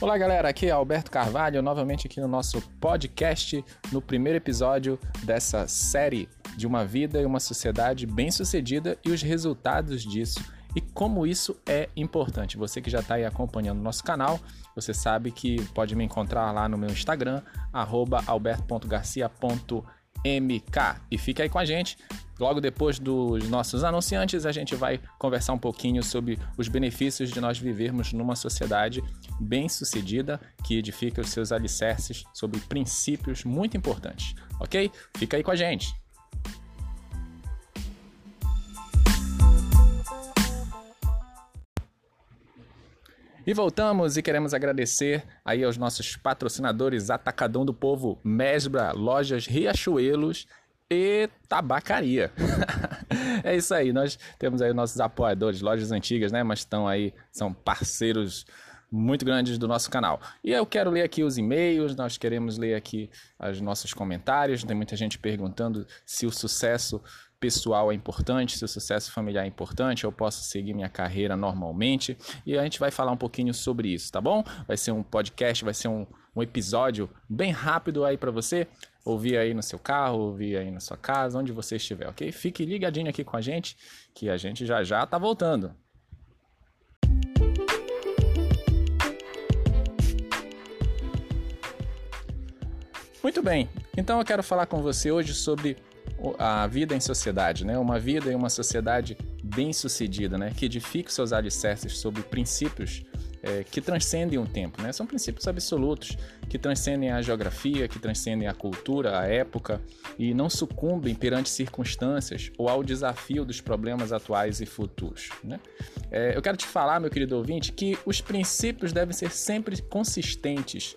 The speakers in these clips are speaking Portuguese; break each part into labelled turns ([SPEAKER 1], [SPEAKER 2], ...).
[SPEAKER 1] Olá, galera. Aqui é Alberto Carvalho, novamente aqui no nosso podcast, no primeiro episódio dessa série de uma vida e uma sociedade bem-sucedida e os resultados disso e como isso é importante. Você que já está aí acompanhando o nosso canal, você sabe que pode me encontrar lá no meu Instagram, alberto.garcia.mk. E fica aí com a gente. Logo depois dos nossos anunciantes, a gente vai conversar um pouquinho sobre os benefícios de nós vivermos numa sociedade bem-sucedida que edifica os seus alicerces sobre princípios muito importantes, ok? Fica aí com a gente! E voltamos e queremos agradecer aí aos nossos patrocinadores Atacadão do Povo, Mesbra, Lojas Riachuelos e tabacaria. é isso aí, nós temos aí nossos apoiadores, lojas antigas, né? Mas estão aí, são parceiros muito grandes do nosso canal. E eu quero ler aqui os e-mails, nós queremos ler aqui os nossos comentários. Tem muita gente perguntando se o sucesso pessoal é importante, se o sucesso familiar é importante, eu posso seguir minha carreira normalmente. E a gente vai falar um pouquinho sobre isso, tá bom? Vai ser um podcast, vai ser um, um episódio bem rápido aí para você ouvir aí no seu carro, ouvir aí na sua casa, onde você estiver, ok? Fique ligadinho aqui com a gente, que a gente já já tá voltando. Muito bem, então eu quero falar com você hoje sobre a vida em sociedade, né? Uma vida em uma sociedade bem sucedida, né? Que edifique seus alicerces sobre princípios é, que transcendem o tempo, né? São princípios absolutos que transcendem a geografia, que transcendem a cultura, a época e não sucumbem perante circunstâncias ou ao desafio dos problemas atuais e futuros, né? É, eu quero te falar, meu querido ouvinte, que os princípios devem ser sempre consistentes,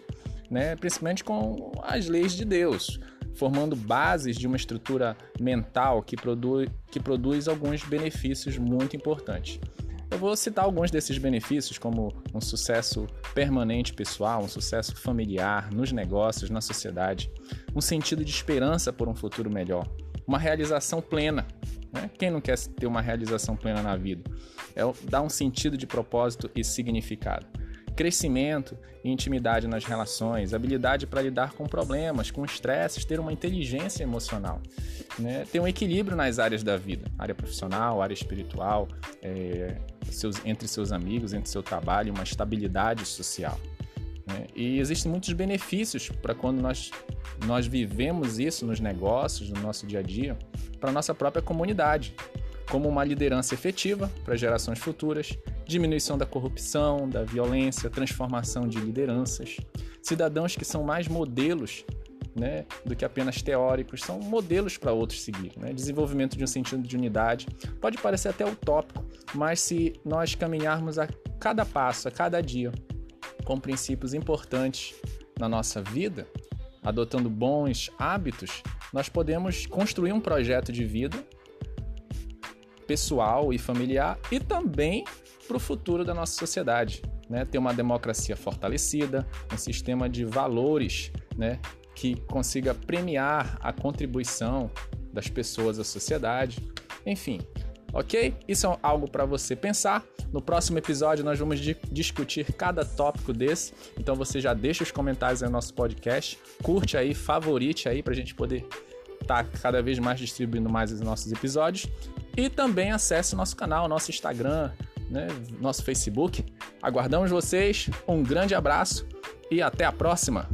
[SPEAKER 1] né? Principalmente com as leis de Deus formando bases de uma estrutura mental que produz, que produz alguns benefícios muito importantes. Eu vou citar alguns desses benefícios, como um sucesso permanente pessoal, um sucesso familiar, nos negócios, na sociedade, um sentido de esperança por um futuro melhor, uma realização plena. Né? Quem não quer ter uma realização plena na vida? É dar um sentido de propósito e significado. Crescimento e intimidade nas relações, habilidade para lidar com problemas, com estresses, ter uma inteligência emocional, né? ter um equilíbrio nas áreas da vida, área profissional, área espiritual, é, seus, entre seus amigos, entre seu trabalho, uma estabilidade social. Né? E existem muitos benefícios para quando nós, nós vivemos isso nos negócios, no nosso dia a dia, para a nossa própria comunidade, como uma liderança efetiva para gerações futuras, diminuição da corrupção, da violência, transformação de lideranças, cidadãos que são mais modelos né, do que apenas teóricos, são modelos para outros seguir. Né? Desenvolvimento de um sentido de unidade pode parecer até utópico, mas se nós caminharmos a cada passo, a cada dia, com princípios importantes na nossa vida, adotando bons hábitos, nós podemos construir um projeto de vida pessoal e familiar e também para o futuro da nossa sociedade. Né? Ter uma democracia fortalecida, um sistema de valores né? que consiga premiar a contribuição das pessoas à sociedade. Enfim, ok? Isso é algo para você pensar. No próximo episódio nós vamos discutir cada tópico desse. Então você já deixa os comentários aí no nosso podcast, curte aí, favorite aí para a gente poder estar tá cada vez mais distribuindo mais os nossos episódios. E também acesse nosso canal, nosso Instagram, né, nosso Facebook. Aguardamos vocês, um grande abraço e até a próxima!